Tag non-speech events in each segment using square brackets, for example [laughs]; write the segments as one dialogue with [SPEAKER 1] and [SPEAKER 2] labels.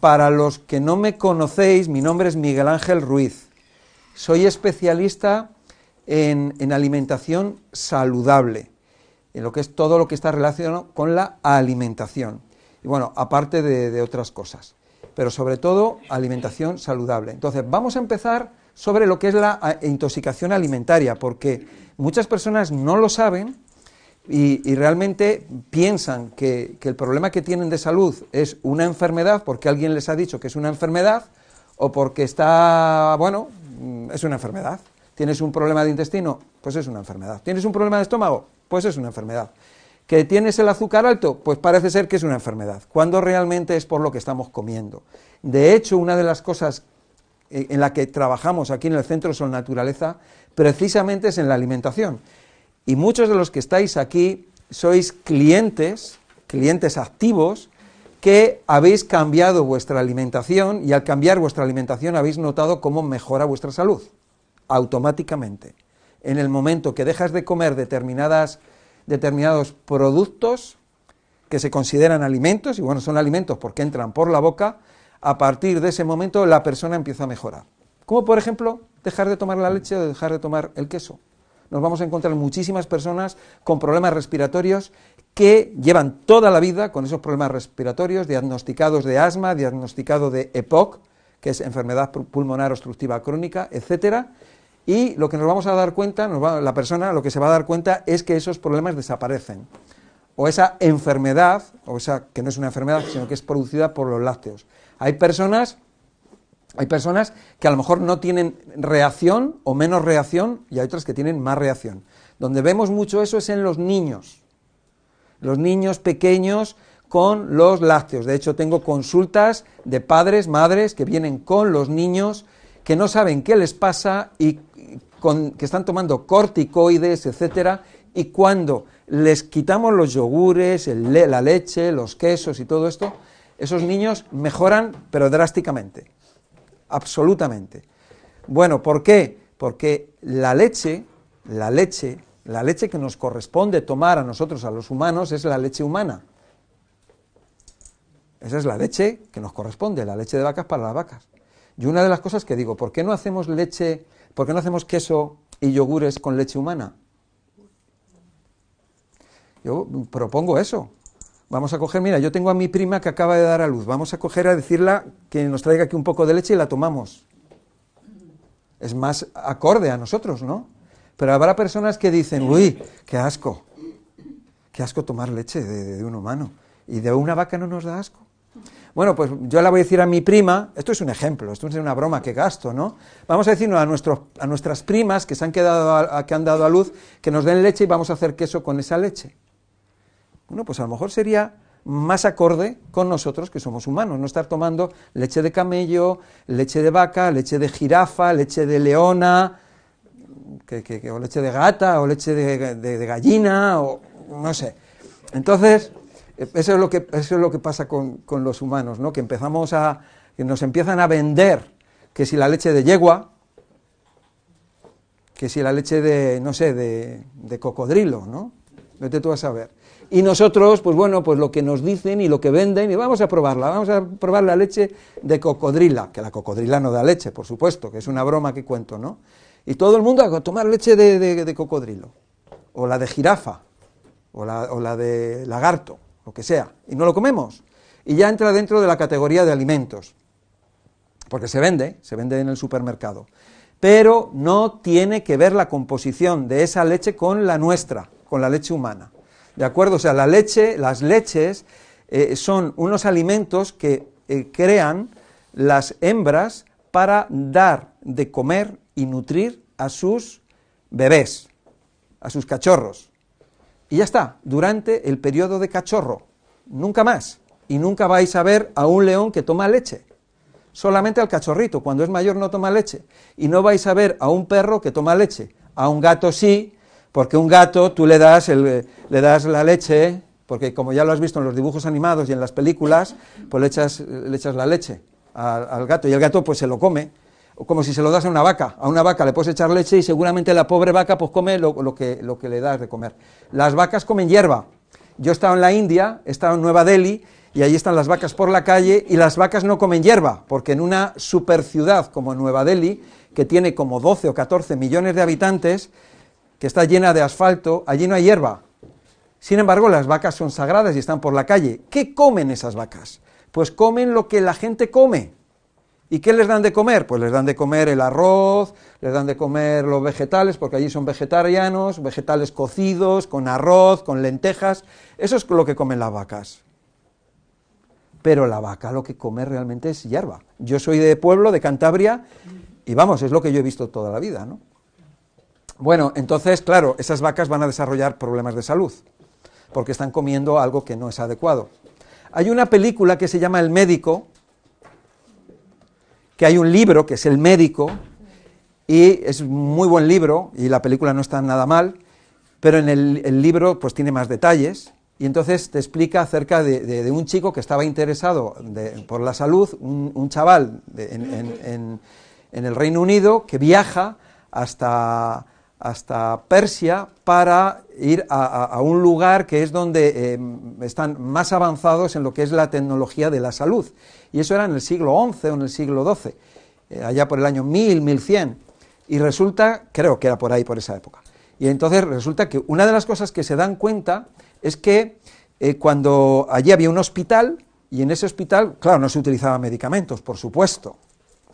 [SPEAKER 1] Para los que no me conocéis, mi nombre es Miguel Ángel Ruiz. Soy especialista en, alimentación saludable, en lo que es todo lo que está relacionado con la alimentación. Y bueno, aparte de otras cosas, pero sobre todo alimentación saludable. Entonces, vamos a empezar sobre lo que es la intoxicación alimentaria, porque muchas personas no lo saben y, realmente piensan que, el problema que tienen de salud es una enfermedad porque alguien les ha dicho que es una enfermedad o porque está, bueno, mm, es una enfermedad. ¿Tienes un problema de intestino? Pues es una enfermedad. ¿Tienes un problema de estómago? Pues es una enfermedad. ¿Que tienes el azúcar alto? Pues parece ser que es una enfermedad, cuando realmente es por lo que estamos comiendo. De hecho, una de las cosas eh, en la que trabajamos aquí en el Centro Sol Naturaleza precisamente es en la alimentación. Y muchos de los que estáis aquí sois clientes, clientes activos, que habéis cambiado vuestra alimentación y al cambiar vuestra alimentación habéis notado cómo mejora vuestra salud, automáticamente. En el momento que dejas de comer determinadas, determinados productos que se consideran alimentos, y bueno, son alimentos porque entran por la boca, a partir de ese momento la persona empieza a mejorar. Como por ejemplo, dejar de tomar la leche o dejar de tomar el queso nos vamos a encontrar muchísimas personas con problemas respiratorios que llevan toda la vida con esos problemas respiratorios, diagnosticados de asma, diagnosticado de EPOC, que es enfermedad pulmonar obstructiva crónica, etcétera, y lo que nos vamos a dar cuenta, la persona lo que se va a dar cuenta es que esos problemas desaparecen. O esa enfermedad, o esa que no es una enfermedad, sino que es producida por los lácteos. Hay personas hay personas que a lo mejor no tienen reacción o menos reacción y hay otras que tienen más reacción. Donde vemos mucho eso es en los niños. Los niños pequeños con los lácteos. De hecho, tengo consultas de padres, madres que vienen con los niños que no saben qué les pasa y que están tomando corticoides, etcétera, y cuando les quitamos los yogures, la leche, los quesos y todo esto, esos niños mejoran, pero drásticamente absolutamente. Bueno, ¿por qué? Porque la leche, la leche, la leche que nos corresponde tomar a nosotros, a los humanos, es la leche humana. Esa es la leche que nos corresponde, la leche de vacas para las vacas. Y una de las cosas que digo, ¿por qué no hacemos leche, por qué no hacemos queso y yogures con leche humana? Yo propongo eso. Vamos a coger, mira, yo tengo a mi prima que acaba de dar a luz, vamos a coger a decirla que nos traiga aquí un poco de leche y la tomamos. Es más acorde a nosotros, ¿no? Pero habrá personas que dicen, uy, qué asco, qué asco tomar leche de, un humano. Y de una vaca no nos da asco. Bueno, pues yo la voy a decir a mi prima, esto es un ejemplo, esto es una broma que gasto, ¿no? Vamos a decirnos a, nuestros, a nuestras primas que, se han quedado que han dado a luz que nos den leche y vamos a hacer queso con esa leche. Bueno, pues a lo mejor sería más acorde con nosotros que somos humanos, no estar tomando leche de camello, leche de vaca, leche de jirafa, leche de leona, o leche de gata, o leche de, gallina, o no sé. Entonces, eso es lo que, eso es lo que pasa con, con, los humanos, ¿no? que empezamos a, que nos empiezan a vender que si la leche de yegua, que si la leche de, no sé, de, de cocodrilo, ¿no? Vete tú a saber. Y nosotros, pues bueno, pues lo que nos dicen y lo que venden, y vamos a probarla, vamos a probar la leche de cocodrila, que la cocodrila no da leche, por supuesto, que es una broma que cuento, ¿no? Y todo el mundo a tomar leche de, cocodrilo, o la de jirafa, o la, o la de lagarto, lo que sea, y no lo comemos. Y ya entra dentro de la categoría de alimentos, porque se vende, se vende en el supermercado. Pero no tiene que ver la composición de esa leche con la nuestra, con la leche humana. ¿De acuerdo? O sea, la leche, las leches eh, son unos alimentos que eh, crean las hembras para dar de comer y nutrir a sus bebés, a sus cachorros. Y ya está, durante el periodo de cachorro, nunca más. Y nunca vais a ver a un león que toma leche. Solamente al cachorrito, cuando es mayor no toma leche. Y no vais a ver a un perro que toma leche. A un gato sí, porque un gato tú le das, le das la leche, porque como ya lo has visto en los dibujos animados y en las películas, pues le echas, le echas la leche al, gato y el gato pues se lo come, como si se lo das a una vaca. A una vaca le puedes echar leche y seguramente la pobre vaca pues come lo, que, lo que le das de comer. Las vacas comen hierba. Yo he estado en la India, he estado en Nueva Delhi y ahí están las vacas por la calle y las vacas no comen hierba, porque en una superciudad como Nueva Delhi, que tiene como 12 o 14 millones de habitantes, que está llena de asfalto, allí no hay hierba. Sin embargo, las vacas son sagradas y están por la calle. ¿Qué comen esas vacas? Pues comen lo que la gente come. ¿Y qué les dan de comer? Pues les dan de comer el arroz, les dan de comer los vegetales, porque allí son vegetarianos, vegetales cocidos, con arroz, con lentejas. Eso es lo que comen las vacas. Pero la vaca lo que come realmente es hierba. Yo soy de pueblo, de Cantabria, y vamos, es lo que yo he visto toda la vida, ¿no? Bueno, entonces, claro, esas vacas van a desarrollar problemas de salud, porque están comiendo algo que no es adecuado. Hay una película que se llama El médico, que hay un libro que es El médico, y es un muy buen libro, y la película no está nada mal, pero en el, libro pues tiene más detalles, y entonces te explica acerca de, un chico que estaba interesado por la salud, un, chaval en, el Reino Unido que viaja hasta, hasta Persia para ir a, un lugar que es donde em, están más avanzados en lo que es la tecnología de la salud. Y eso era en el siglo XI o en el siglo XII, eh, allá por el año 1000, 1100. Y resulta, creo que era por ahí, por esa época. Y entonces resulta que una de las cosas que se dan cuenta es que eh, cuando allí había un hospital, y en ese hospital, claro, no se utilizaban medicamentos, por supuesto.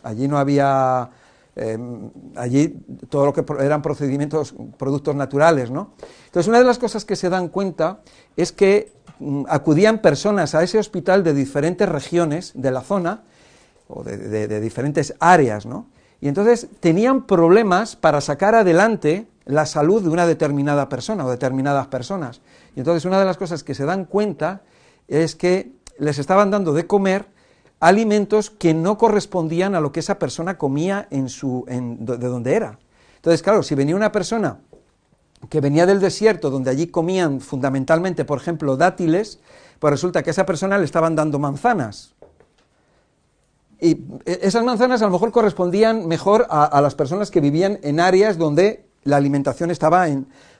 [SPEAKER 1] Allí no había em, allí todo lo que eran procedimientos, productos naturales, ¿no? Entonces, una de las cosas que se dan cuenta es que Mm, acudían personas a ese hospital de diferentes regiones de la zona o de, diferentes áreas, ¿no? Y entonces tenían problemas para sacar adelante la salud de una determinada persona o determinadas personas. Y entonces una de las cosas que se dan cuenta es que les estaban dando de comer alimentos que no correspondían a lo que esa persona comía en su, de donde era. Entonces, claro, si venía una persona que venía del desierto, donde allí comían fundamentalmente, por ejemplo, dátiles, pues resulta que a esa persona le estaban dando manzanas. Y esas manzanas a lo mejor correspondían mejor a, las personas que vivían en áreas donde la alimentación estaba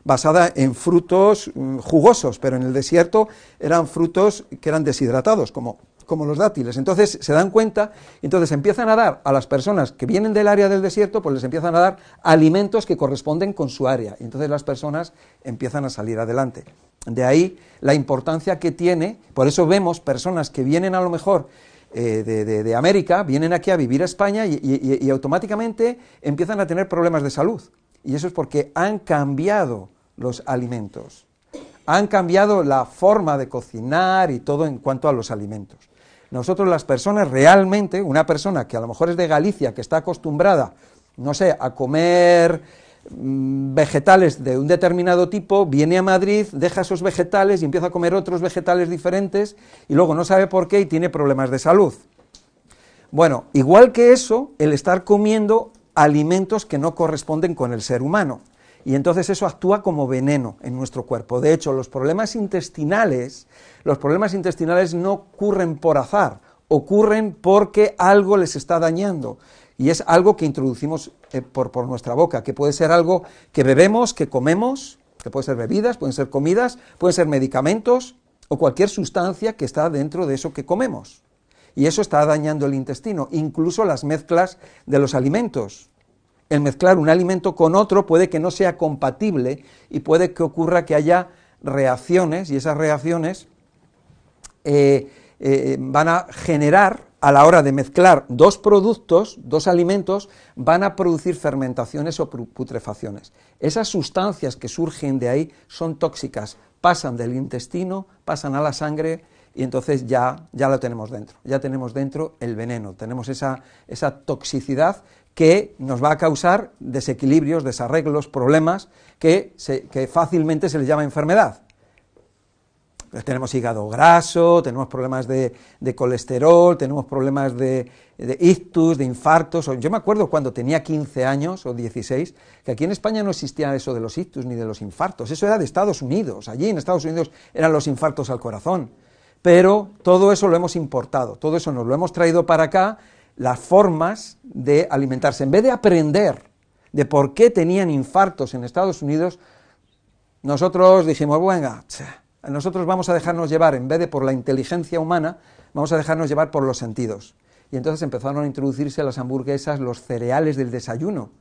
[SPEAKER 1] basada en frutos mm, jugosos, pero en el desierto eran frutos que eran deshidratados, como como los dátiles. Entonces se dan cuenta, entonces empiezan a dar a las personas que vienen del área del desierto, pues les empiezan a dar alimentos que corresponden con su área. Y entonces las personas empiezan a salir adelante. De ahí la importancia que tiene, por eso vemos personas que vienen a lo mejor eh, de, América, vienen aquí a vivir a España y automáticamente empiezan a tener problemas de salud. Y eso es porque han cambiado los alimentos han cambiado la forma de cocinar y todo en cuanto a los alimentos. Nosotros las personas realmente, una persona que a lo mejor es de Galicia, que está acostumbrada, no sé, a comer mm, vegetales de un determinado tipo, viene a Madrid, deja esos vegetales y empieza a comer otros vegetales diferentes y luego no sabe por qué y tiene problemas de salud. Bueno, igual que eso, el estar comiendo alimentos que no corresponden con el ser humano. Y entonces eso actúa como veneno en nuestro cuerpo. De hecho, los problemas intestinales los problemas intestinales no ocurren por azar, ocurren porque algo les está dañando. Y es algo que introducimos eh, por, por nuestra boca, que puede ser algo que bebemos, que comemos, que puede ser bebidas, pueden ser comidas, pueden ser medicamentos o cualquier sustancia que está dentro de eso que comemos. Y eso está dañando el intestino, incluso las mezclas de los alimentos. El mezclar un alimento con otro puede que no sea compatible y puede que ocurra que haya reacciones y esas reacciones eh, eh, van a generar, a la hora de mezclar dos productos, dos alimentos, van a producir fermentaciones o putrefacciones. Esas sustancias que surgen de ahí son tóxicas, pasan del intestino, pasan a la sangre y entonces ya, ya lo tenemos dentro, ya tenemos dentro el veneno, tenemos esa, esa toxicidad que nos va a causar desequilibrios, desarreglos, problemas que, fácilmente se les llama enfermedad tenemos hígado graso, tenemos problemas de, colesterol, tenemos problemas de, ictus, de infartos. Yo me acuerdo cuando tenía 15 años o 16, que aquí en España no existía eso de los ictus ni de los infartos, eso era de Estados Unidos, allí en Estados Unidos eran los infartos al corazón. Pero todo eso lo hemos importado, todo eso nos lo hemos traído para acá, las formas de alimentarse. En vez de aprender de por qué tenían infartos en Estados Unidos, nosotros dijimos, venga, nosotros vamos a dejarnos llevar, en vez de por la inteligencia humana, vamos a dejarnos llevar por los sentidos. Y entonces empezaron a introducirse las hamburguesas, los cereales del desayuno.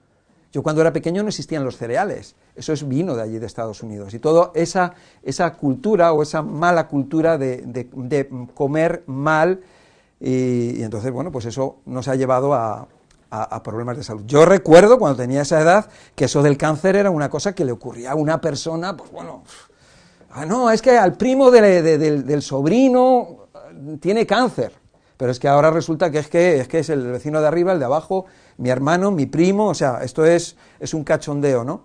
[SPEAKER 1] Yo cuando era pequeño no existían los cereales, eso es vino de allí de Estados Unidos. Y toda esa, esa cultura o esa mala cultura de, comer mal, y, entonces, bueno, pues eso nos ha llevado a, problemas de salud. Yo recuerdo cuando tenía esa edad que eso del cáncer era una cosa que le ocurría a una persona, pues bueno, ah, no, es que al primo del sobrino tiene cáncer. Pero es que ahora resulta que es que es, que es el vecino de arriba, el de abajo, mi hermano, mi primo, o sea, esto es, es un cachondeo, ¿no?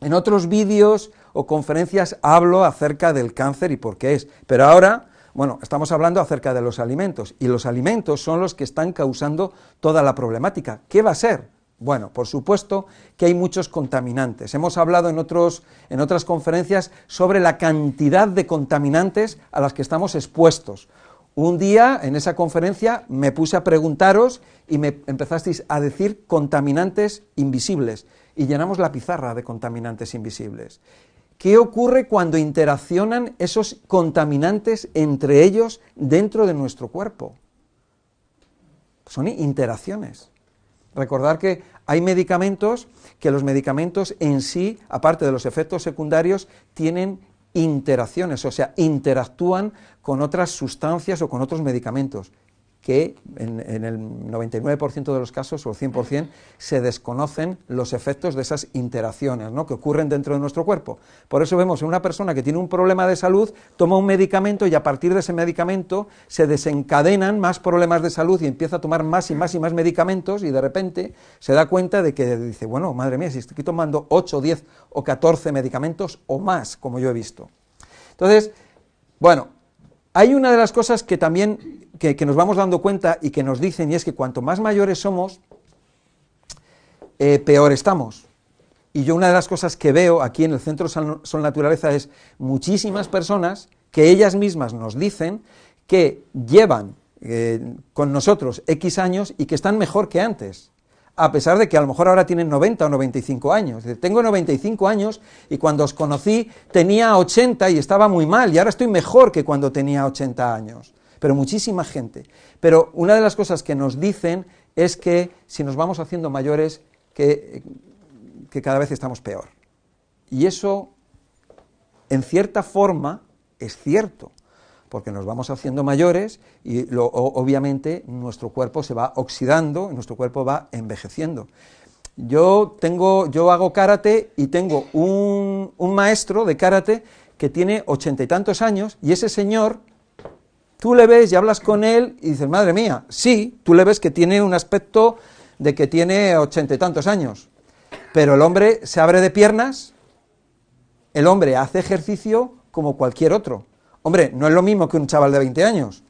[SPEAKER 1] En otros vídeos o conferencias hablo acerca del cáncer y por qué es, pero ahora, bueno, estamos hablando acerca de los alimentos, y los alimentos son los que están causando toda la problemática. ¿Qué va a ser? Bueno, por supuesto que hay muchos contaminantes. Hemos hablado en, otros, en otras conferencias sobre la cantidad de contaminantes a las que estamos expuestos. Un día en esa conferencia me puse a preguntaros y me empezasteis a decir contaminantes invisibles y llenamos la pizarra de contaminantes invisibles. ¿Qué ocurre cuando interaccionan esos contaminantes entre ellos dentro de nuestro cuerpo? Son interacciones. Recordar que hay medicamentos que los medicamentos en sí, aparte de los efectos secundarios, tienen interacciones, o sea, interactúan con otras sustancias o con otros medicamentos que en, el 99% de los casos o el 100% se desconocen los efectos de esas interacciones ¿no? que ocurren dentro de nuestro cuerpo. Por eso vemos en una persona que tiene un problema de salud, toma un medicamento y a partir de ese medicamento se desencadenan más problemas de salud y empieza a tomar más y más y más medicamentos y de repente se da cuenta de que dice, bueno, madre mía, si estoy tomando 8, 10 o 14 medicamentos o más, como yo he visto. Entonces, bueno, hay una de las cosas que también que, nos vamos dando cuenta y que nos dicen, y es que cuanto más mayores somos, eh, peor estamos. Y yo una de las cosas que veo aquí en el Centro Sol Naturaleza es muchísimas personas que ellas mismas nos dicen que llevan eh, con nosotros X años y que están mejor que antes a pesar de que a lo mejor ahora tienen 90 o 95 años. Tengo 95 años y cuando os conocí tenía 80 y estaba muy mal y ahora estoy mejor que cuando tenía 80 años. Pero muchísima gente. Pero una de las cosas que nos dicen es que si nos vamos haciendo mayores, que, cada vez estamos peor. Y eso, en cierta forma, es cierto porque nos vamos haciendo mayores y obviamente nuestro cuerpo se va oxidando, nuestro cuerpo va envejeciendo. Yo tengo, yo hago karate y tengo un, un maestro de karate que tiene ochenta y tantos años y ese señor, tú le ves y hablas con él y dices, madre mía, sí, tú le ves que tiene un aspecto de que tiene ochenta y tantos años, pero el hombre se abre de piernas, el hombre hace ejercicio como cualquier otro. Hombre, no es lo mismo que un chaval de 20 años,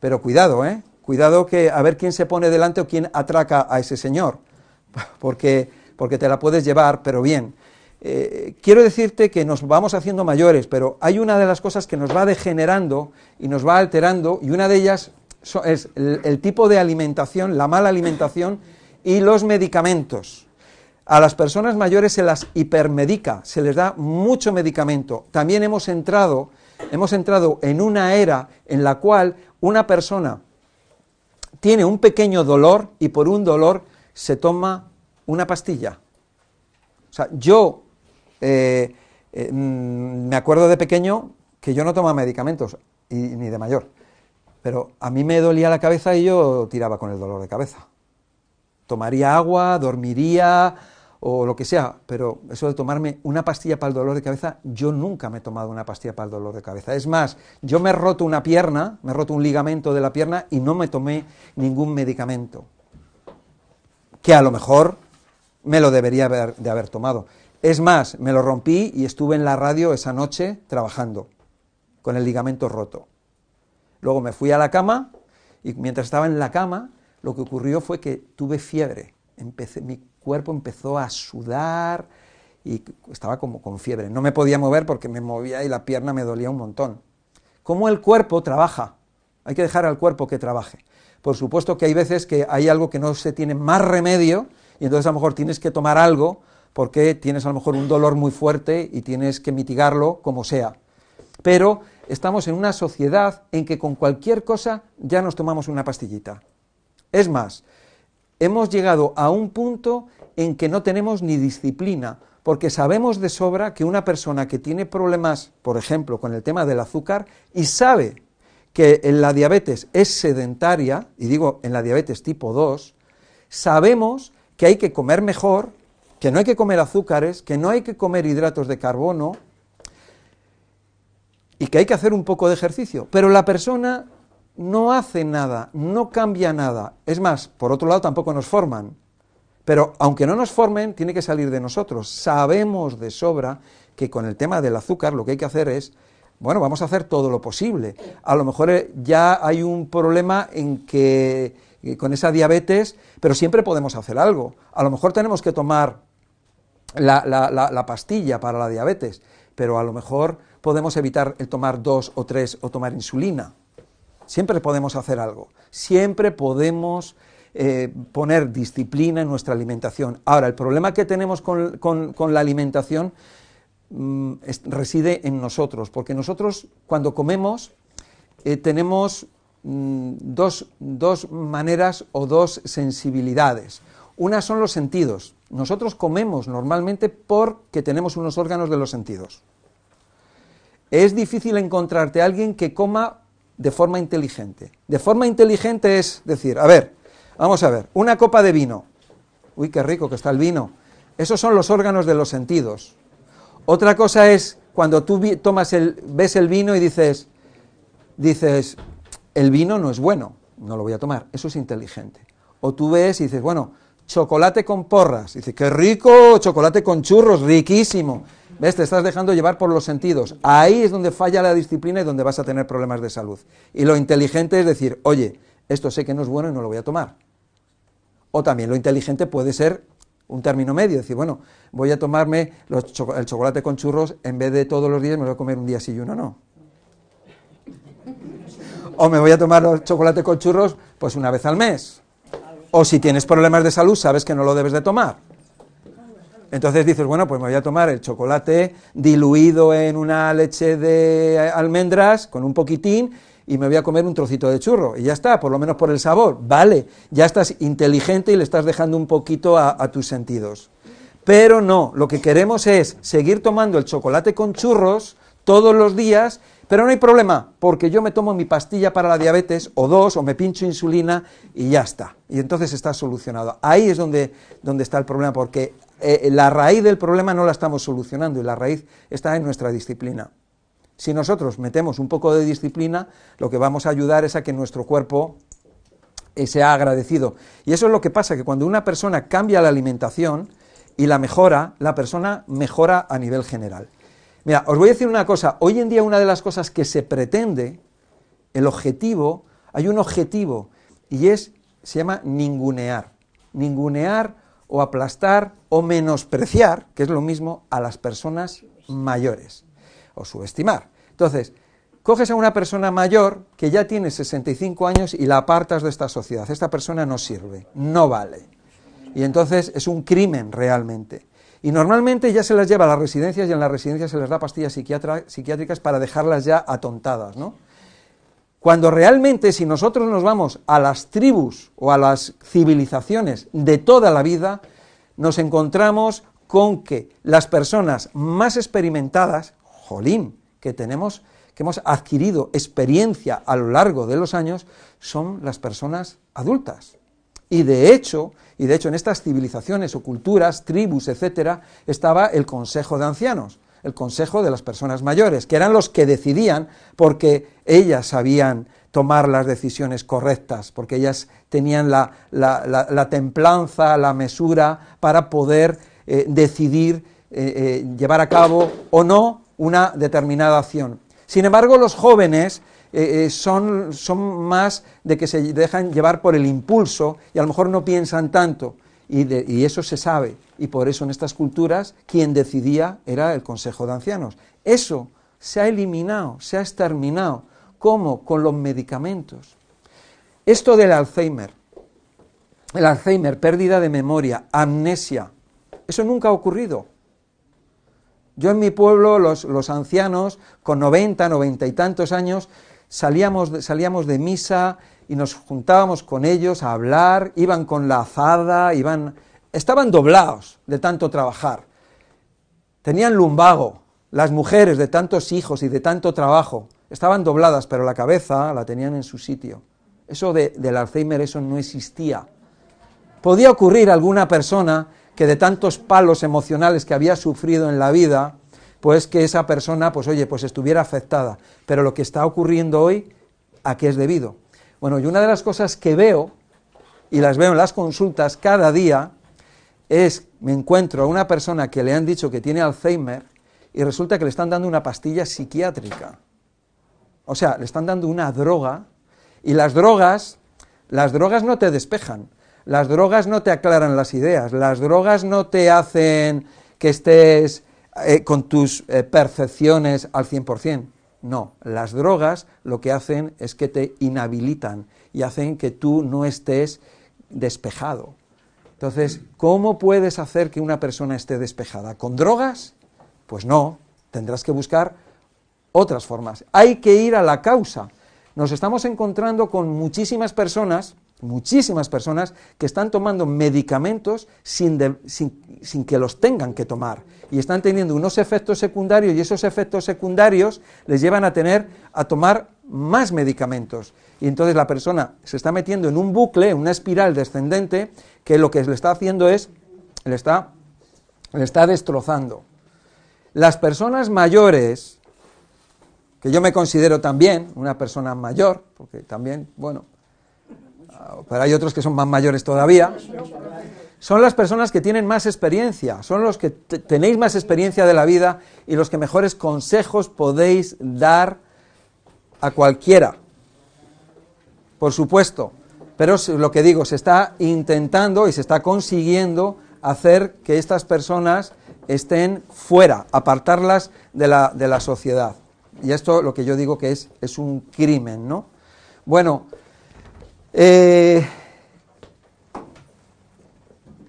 [SPEAKER 1] pero cuidado, ¿eh? Cuidado que a ver quién se pone delante o quién atraca a ese señor, [laughs] porque, porque te la puedes llevar, pero bien. Eh, quiero decirte que nos vamos haciendo mayores, pero hay una de las cosas que nos va degenerando y nos va alterando, y una de ellas es el tipo de alimentación, la mala alimentación y los medicamentos. A las personas mayores se las hipermedica, se les da mucho medicamento. También hemos entrado hemos entrado en una era en la cual una persona tiene un pequeño dolor y por un dolor se toma una pastilla. O sea, yo eh, eh, mm, me acuerdo de pequeño que yo no tomaba medicamentos, ni de mayor, pero a mí me dolía la cabeza y yo tiraba con el dolor de cabeza. Tomaría agua, dormiría, o lo que sea, pero eso de tomarme una pastilla para el dolor de cabeza, yo nunca me he tomado una pastilla para el dolor de cabeza. Es más, yo me he roto una pierna, me he roto un ligamento de la pierna y no me tomé ningún medicamento, que a lo mejor me lo debería haber, de haber tomado. Es más, me lo rompí y estuve en la radio esa noche trabajando con el ligamento roto. Luego me fui a la cama y mientras estaba en la cama, lo que ocurrió fue que tuve fiebre. Empecé, mi cuerpo empezó a sudar y estaba como con fiebre. No me podía mover porque me movía y la pierna me dolía un montón. ¿Cómo el cuerpo trabaja? Hay que dejar al cuerpo que trabaje. Por supuesto que hay veces que hay algo que no se tiene más remedio y entonces a lo mejor tienes que tomar algo porque tienes a lo mejor un dolor muy fuerte y tienes que mitigarlo como sea. pero estamos en una sociedad en que con cualquier cosa ya nos tomamos una pastillita. Es más, hemos llegado a un punto en que no tenemos ni disciplina, porque sabemos de sobra que una persona que tiene problemas, por ejemplo, con el tema del azúcar, y sabe que en la diabetes es sedentaria, y digo en la diabetes tipo 2, sabemos que hay que comer mejor, que no hay que comer azúcares, que no hay que comer hidratos de carbono, y que hay que hacer un poco de ejercicio. Pero la persona no hace nada, no cambia nada. Es más, por otro lado, tampoco nos forman. Pero aunque no nos formen, tiene que salir de nosotros. Sabemos de sobra que con el tema del azúcar lo que hay que hacer es, bueno, vamos a hacer todo lo posible. A lo mejor eh, ya hay un problema en que eh, con esa diabetes, pero siempre podemos hacer algo. A lo mejor tenemos que tomar la, la pastilla para la diabetes, pero a lo mejor podemos evitar el tomar dos o tres o tomar insulina. Siempre podemos hacer algo. Siempre podemos eh, poner disciplina en nuestra alimentación. Ahora, el problema que tenemos con, la alimentación mm, reside en nosotros, porque nosotros cuando comemos eh, tenemos mm, dos, dos maneras o dos sensibilidades. Una son los sentidos. Nosotros comemos normalmente porque tenemos unos órganos de los sentidos. Es difícil encontrarte a alguien que coma de forma inteligente. De forma inteligente es decir, a ver, vamos a ver, una copa de vino. Uy, qué rico que está el vino. Esos son los órganos de los sentidos. Otra cosa es cuando tú tomas el, ves el vino y dices, dices, el vino no es bueno, no lo voy a tomar. Eso es inteligente. O tú ves y dices, bueno, chocolate con porras. Y dices, qué rico, chocolate con churros, riquísimo. ¿Ves? Te estás dejando llevar por los sentidos. Ahí es donde falla la disciplina y donde vas a tener problemas de salud. Y lo inteligente es decir, oye, esto sé que no es bueno y no lo voy a tomar. O también lo inteligente puede ser un término medio, decir, bueno, voy a tomarme el chocolate con churros, en vez de todos los días me voy a comer un día sí y uno no. O me voy a tomar el chocolate con churros pues una vez al mes. O si tienes problemas de salud, sabes que no lo debes de tomar. Entonces dices, bueno, pues me voy a tomar el chocolate diluido en una leche de almendras con un poquitín y me voy a comer un trocito de churro. Y ya está, por lo menos por el sabor. Vale, ya estás inteligente y le estás dejando un poquito a, a tus sentidos. Pero no, lo que queremos es seguir tomando el chocolate con churros todos los días pero no hay problema, porque yo me tomo mi pastilla para la diabetes, o dos, o me pincho insulina, y ya está. Y entonces está solucionado. Ahí es donde, donde está el problema, porque eh, la raíz del problema no la estamos solucionando, y la raíz está en nuestra disciplina. Si nosotros metemos un poco de disciplina, lo que vamos a ayudar es a que nuestro cuerpo eh, sea agradecido. Y eso es lo que pasa, que cuando una persona cambia la alimentación y la mejora, la persona mejora a nivel general. Mira, os voy a decir una cosa. Hoy en día una de las cosas que se pretende, el objetivo, hay un objetivo y es, se llama ningunear. Ningunear o aplastar o menospreciar, que es lo mismo, a las personas mayores o subestimar. Entonces, coges a una persona mayor que ya tiene 65 años y la apartas de esta sociedad. Esta persona no sirve, no vale. Y entonces es un crimen realmente. Y normalmente ya se las lleva a las residencias y en las residencias se les da pastillas psiquiátricas para dejarlas ya atontadas, ¿no? Cuando realmente si nosotros nos vamos a las tribus o a las civilizaciones de toda la vida, nos encontramos con que las personas más experimentadas, jolín, que tenemos, que hemos adquirido experiencia a lo largo de los años, son las personas adultas. Y de hecho, y de hecho en estas civilizaciones o culturas, tribus, etcétera, estaba el consejo de ancianos, el consejo de las personas mayores, que eran los que decidían porque ellas sabían tomar las decisiones correctas, porque ellas tenían la, templanza, la mesura para poder eh, decidir eh, eh, llevar a cabo o no una determinada acción. Sin embargo, los jóvenes eh, eh, son, son, más de que se dejan llevar por el impulso y a lo mejor no piensan tanto. Y, y, eso se sabe. Y por eso en estas culturas quien decidía era el Consejo de Ancianos. Eso se ha eliminado, se ha exterminado. ¿Cómo? Con los medicamentos. Esto del Alzheimer. El Alzheimer, pérdida de memoria, amnesia. Eso nunca ha ocurrido. Yo en mi pueblo, los, los ancianos, con 90, 90 y tantos años, salíamos de, salíamos de misa y nos juntábamos con ellos a hablar, iban con la azada, iban, estaban doblados de tanto trabajar, tenían lumbago, las mujeres de tantos hijos y de tanto trabajo, estaban dobladas, pero la cabeza la tenían en su sitio. Eso de, del Alzheimer, eso no existía. Podía ocurrir alguna persona que de tantos palos emocionales que había sufrido en la vida, pues que esa persona, pues oye, pues estuviera afectada. Pero lo que está ocurriendo hoy, ¿a qué es debido? Bueno, y una de las cosas que veo, y las veo en las consultas cada día, es, me encuentro a una persona que le han dicho que tiene Alzheimer y resulta que le están dando una pastilla psiquiátrica. O sea, le están dando una droga y las drogas, las drogas no te despejan, las drogas no te aclaran las ideas, las drogas no te hacen que estés eh, con tus eh, percepciones al 100%. No, las drogas lo que hacen es que te inhabilitan y hacen que tú no estés despejado. Entonces, ¿cómo puedes hacer que una persona esté despejada? ¿Con drogas? Pues no, tendrás que buscar otras formas. Hay que ir a la causa. Nos estamos encontrando con muchísimas personas, muchísimas personas que están tomando medicamentos sin, que los tengan que tomar y están teniendo unos efectos secundarios y esos efectos secundarios les llevan a tener a tomar más medicamentos. Y entonces la persona se está metiendo en un bucle, en una espiral descendente, que lo que le está haciendo es, le está, le está destrozando. Las personas mayores, que yo me considero también una persona mayor, porque también, bueno, pero hay otros que son más mayores todavía, son las personas que tienen más experiencia, son los que tenéis más experiencia de la vida y los que mejores consejos podéis dar a cualquiera. Por supuesto, pero lo que digo, se está intentando y se está consiguiendo hacer que estas personas estén fuera, apartarlas de la, de la sociedad. Y esto lo que yo digo que es, es un crimen, ¿no? Bueno, eh,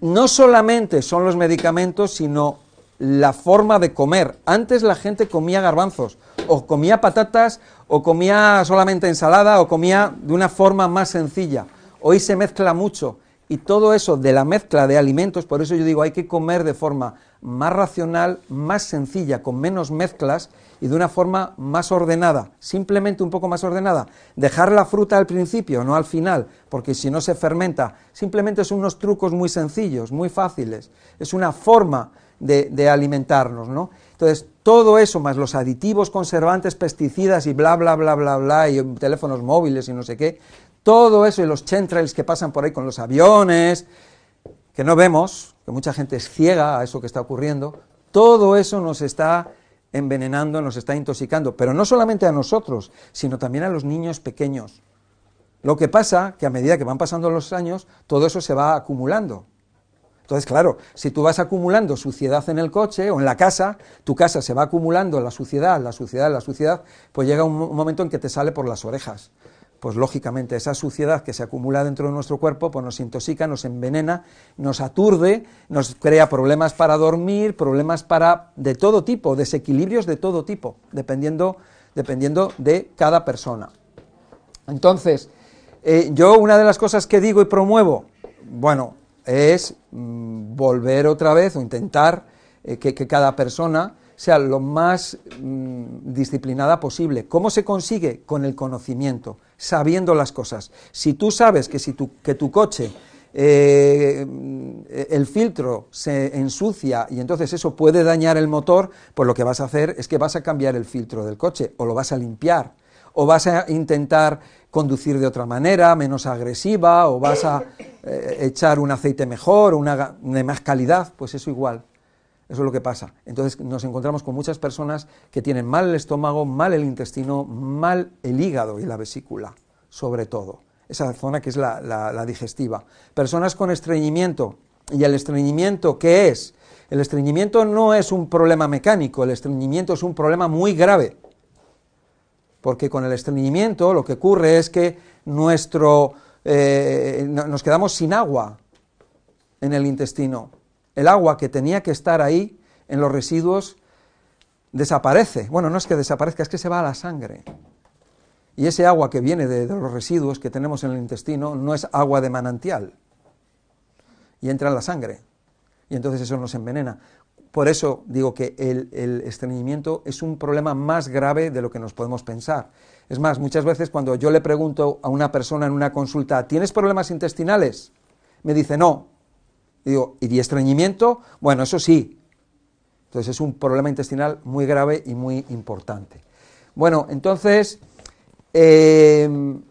[SPEAKER 1] no solamente son los medicamentos, sino la forma de comer. Antes la gente comía garbanzos, o comía patatas, o comía solamente ensalada, o comía de una forma más sencilla. Hoy se mezcla mucho y todo eso de la mezcla de alimentos, por eso yo digo, hay que comer de forma más racional, más sencilla, con menos mezclas y de una forma más ordenada, simplemente un poco más ordenada. Dejar la fruta al principio, no al final, porque si no se fermenta. Simplemente son unos trucos muy sencillos, muy fáciles. Es una forma de, alimentarnos, ¿no? Entonces, todo eso, más los aditivos, conservantes, pesticidas y bla, bla, bla, bla, bla, y teléfonos móviles y no sé qué, todo eso y los chemtrails que pasan por ahí con los aviones, que no vemos, que mucha gente es ciega a eso que está ocurriendo, todo eso nos está envenenando, nos está intoxicando, pero no solamente a nosotros, sino también a los niños pequeños. Lo que pasa que a medida que van pasando los años, todo eso se va acumulando. Entonces, claro, si tú vas acumulando suciedad en el coche o en la casa, tu casa se va acumulando la suciedad, la suciedad, la suciedad, pues llega un momento en que te sale por las orejas pues lógicamente esa suciedad que se acumula dentro de nuestro cuerpo pues nos intoxica, nos envenena, nos aturde, nos crea problemas para dormir, problemas para de todo tipo, desequilibrios de todo tipo, dependiendo, dependiendo de cada persona. Entonces, eh, yo una de las cosas que digo y promuevo, bueno, es mm, volver otra vez o intentar eh, que cada persona sea lo más mm, disciplinada posible. ¿Cómo se consigue? Con el conocimiento, sabiendo las cosas. Si tú sabes que, si tu, que tu coche, eh, el filtro se ensucia y entonces eso puede dañar el motor, pues lo que vas a hacer es que vas a cambiar el filtro del coche o lo vas a limpiar o vas a intentar conducir de otra manera, menos agresiva, o vas a eh, echar un aceite mejor, una de más calidad, pues eso igual. Eso es lo que pasa. Entonces nos encontramos con muchas personas que tienen mal el estómago, mal el intestino, mal el hígado y la vesícula, sobre todo. Esa zona que es la, digestiva. Personas con estreñimiento. ¿Y el estreñimiento qué es? El estreñimiento no es un problema mecánico, el estreñimiento es un problema muy grave. Porque con el estreñimiento lo que ocurre es que nuestro, eh, nos quedamos sin agua en el intestino el agua que tenía que estar ahí en los residuos desaparece. Bueno, no es que desaparezca, es que se va a la sangre. Y ese agua que viene de, los residuos que tenemos en el intestino no es agua de manantial. Y entra en la sangre. Y entonces eso nos envenena. Por eso digo que el, estreñimiento es un problema más grave de lo que nos podemos pensar. Es más, muchas veces cuando yo le pregunto a una persona en una consulta, ¿tienes problemas intestinales? Me dice, no. Digo, ¿y estreñimiento? Bueno, eso sí. Entonces es un problema intestinal muy grave y muy importante. Bueno, entonces, em,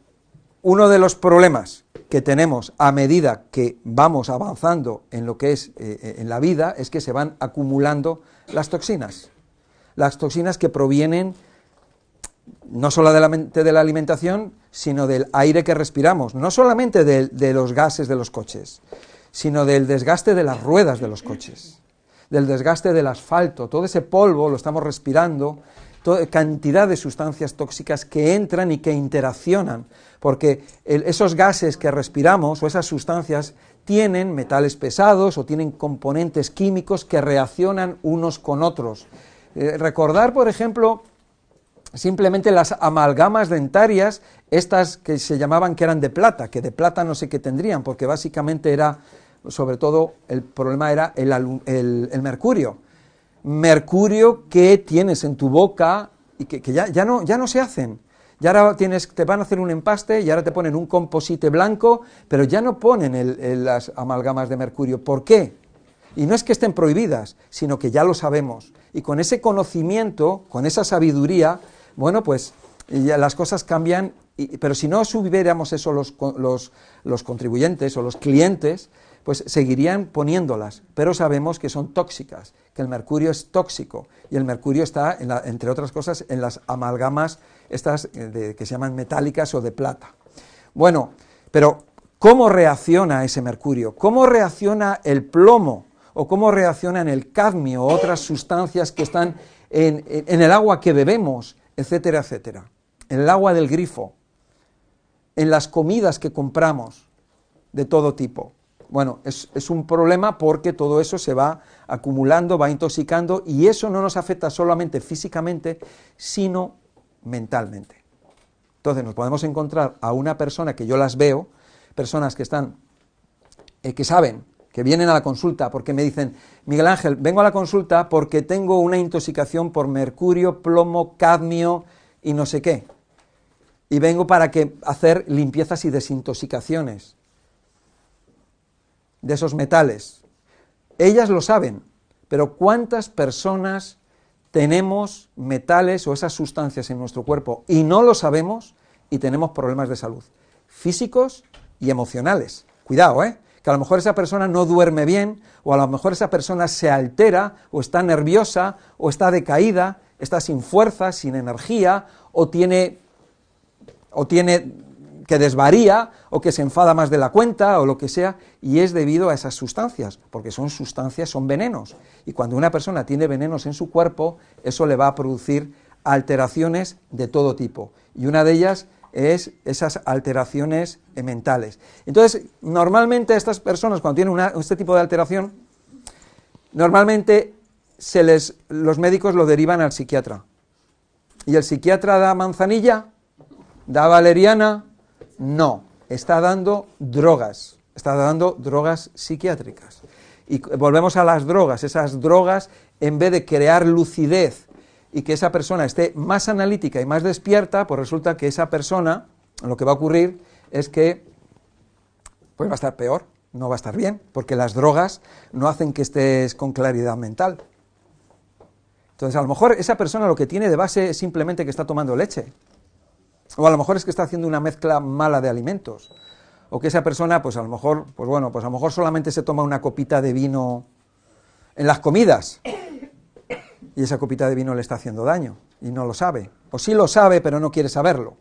[SPEAKER 1] uno de los problemas que tenemos a medida que vamos avanzando en lo que es eh, eh, en la vida es que se van acumulando las toxinas. Las toxinas que provienen no solamente de la alimentación, sino del aire que respiramos, no solamente de, los gases de los coches, sino del desgaste de las ruedas de los coches, del desgaste del asfalto, todo ese polvo lo estamos respirando, cantidad de sustancias tóxicas que entran y que interaccionan, porque esos gases que respiramos o esas sustancias tienen metales pesados o tienen componentes químicos que reaccionan unos con otros. Eh, recordar, por ejemplo, simplemente las amalgamas dentarias, estas que se llamaban que eran de plata, que de plata no sé qué tendrían, porque básicamente era, sobre todo, el problema era el, mercurio. Mercurio que tienes en tu boca y que, ya, ya, no, ya no se hacen. Ya ahora tienes, te van a hacer un empaste y ahora te ponen un composite blanco, pero ya no ponen las amalgamas de mercurio. ¿Por qué? Y no es que estén prohibidas, sino que ya lo sabemos. Y con ese conocimiento, con esa sabiduría, bueno, pues ya las cosas cambian, pero si no subiéramos eso los, los, contribuyentes o los clientes, pues seguirían poniéndolas, pero sabemos que son tóxicas, que el mercurio es tóxico y el mercurio está, entre otras cosas, en las amalgamas estas eh, que se llaman metálicas o de plata. Bueno, pero ¿cómo reacciona ese mercurio? ¿Cómo reacciona el plomo? ¿O cómo reaccionan el cadmio o otras sustancias que están en el agua que bebemos? Etcétera, etcétera. En el agua del grifo, en las comidas que compramos de todo tipo. Bueno, es, es, un problema porque todo eso se va acumulando, va intoxicando y eso no nos afecta solamente físicamente, sino mentalmente. Entonces nos podemos encontrar a una persona que yo las veo, personas que están, eh, que saben, que vienen a la consulta porque me dicen, Miguel Ángel, vengo a la consulta porque tengo una intoxicación por mercurio, plomo, cadmio y no sé qué. Y vengo para que hacer limpiezas y desintoxicaciones de esos metales. Ellas lo saben, pero ¿cuántas personas tenemos metales o esas sustancias en nuestro cuerpo y no lo sabemos y tenemos problemas de salud físicos y emocionales? Cuidado, ¿eh? Que a lo mejor esa persona no duerme bien, o a lo mejor esa persona se altera, o está nerviosa, o está decaída, está sin fuerza, sin energía, o tiene, o tiene que desvaría, o que se enfada más de la cuenta, o lo que sea, y es debido a esas sustancias, porque son sustancias, son venenos. Y cuando una persona tiene venenos en su cuerpo, eso le va a producir alteraciones de todo tipo. Y una de ellas es esas alteraciones mentales. Entonces, normalmente estas personas, cuando tienen este tipo de alteración, normalmente se les, los médicos lo derivan al psiquiatra. ¿Y el psiquiatra da manzanilla? ¿Da valeriana? No, está dando drogas, está dando drogas psiquiátricas. Y volvemos a las drogas, esas drogas, en vez de crear lucidez y que esa persona esté más analítica y más despierta, pues resulta que esa persona, lo que va a ocurrir es que pues va a estar peor, no va a estar bien, porque las drogas no hacen que estés con claridad mental. Entonces, a lo mejor esa persona lo que tiene de base es simplemente que está tomando leche. O a lo mejor es que está haciendo una mezcla mala de alimentos. O que esa persona, pues a lo mejor, pues bueno, pues a lo mejor solamente se toma una copita de vino en las comidas y esa copita de vino le está haciendo daño y no lo sabe. O sí lo sabe, pero no quiere saberlo.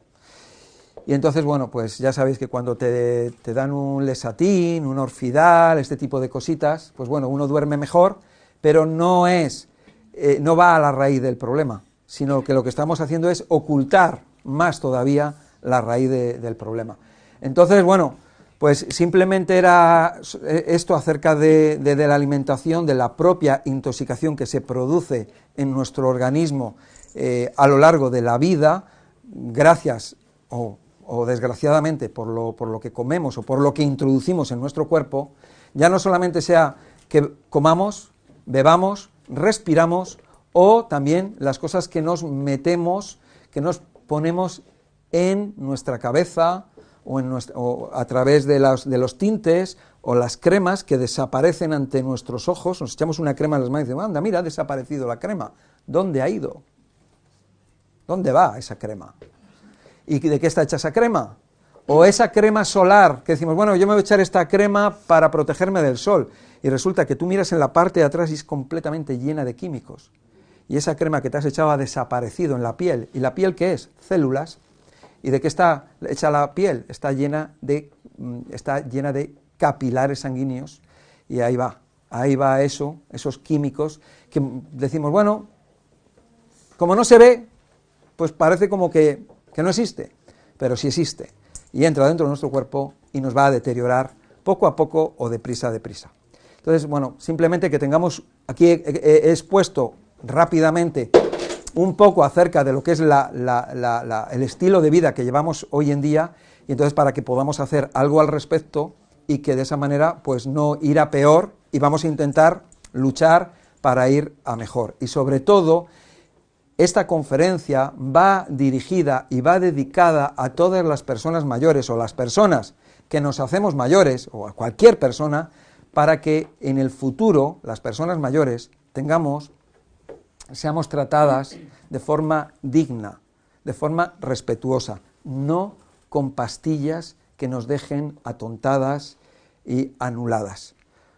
[SPEAKER 1] Y entonces, bueno, pues ya sabéis que cuando te, dan un lesatín, un orfidal, este tipo de cositas, pues bueno, uno duerme mejor, pero no es, eh, no va a la raíz del problema, sino que lo que estamos haciendo es ocultar más todavía la raíz del problema. Entonces, bueno, Pues simplemente era esto acerca de, la alimentación, de la propia intoxicación que se produce en nuestro organismo eh, a lo largo de la vida, gracias o, desgraciadamente por lo, por lo que comemos o por lo que introducimos en nuestro cuerpo, ya no solamente sea que comamos, bebamos, respiramos, o también las cosas que nos metemos, que nos ponemos en nuestra cabeza o, a través de, de, los tintes o las cremas que desaparecen ante nuestros ojos. Nos echamos una crema en las manos y decimos, anda, mira, ha desaparecido la crema. ¿Dónde ha ido? ¿Dónde va esa crema? ¿Y de qué está hecha esa crema? O esa crema solar, que decimos, bueno, yo me voy a echar esta crema para protegerme del sol. Y resulta que tú miras en la parte de atrás y es completamente llena de químicos. Y esa crema que te has echado ha desaparecido en la piel. ¿Y la piel qué es? Células. ¿Y de qué está hecha la piel? Está llena de, mm, está llena de capilares sanguíneos. Y ahí va, ahí va eso, esos químicos que decimos, bueno, como no se ve, pues parece como que, que no existe, pero sí existe y entra dentro de nuestro cuerpo y nos va a deteriorar poco a poco o deprisa, deprisa. Entonces, bueno, simplemente que tengamos, aquí he, expuesto rápidamente un poco acerca de lo que es el estilo de vida que llevamos hoy en día, y entonces para que podamos hacer algo al respecto y que de esa manera pues no ir a peor y vamos a intentar luchar para ir a mejor. Y sobre todo, esta conferencia va dirigida y va dedicada a todas las personas mayores o las personas que nos hacemos mayores o a cualquier persona para que en el futuro las personas mayores tengamos seamos tratadas de forma digna, de forma respetuosa, no con pastillas que nos dejen atontadas y anuladas.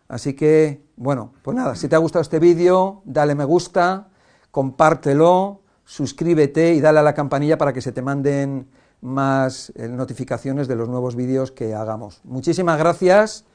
[SPEAKER 1] Así que, bueno, pues nada, si te ha gustado este vídeo, dale me gusta, compártelo, suscríbete y dale a la campanilla para que se te manden más eh, notificaciones de los nuevos vídeos que hagamos. Muchísimas gracias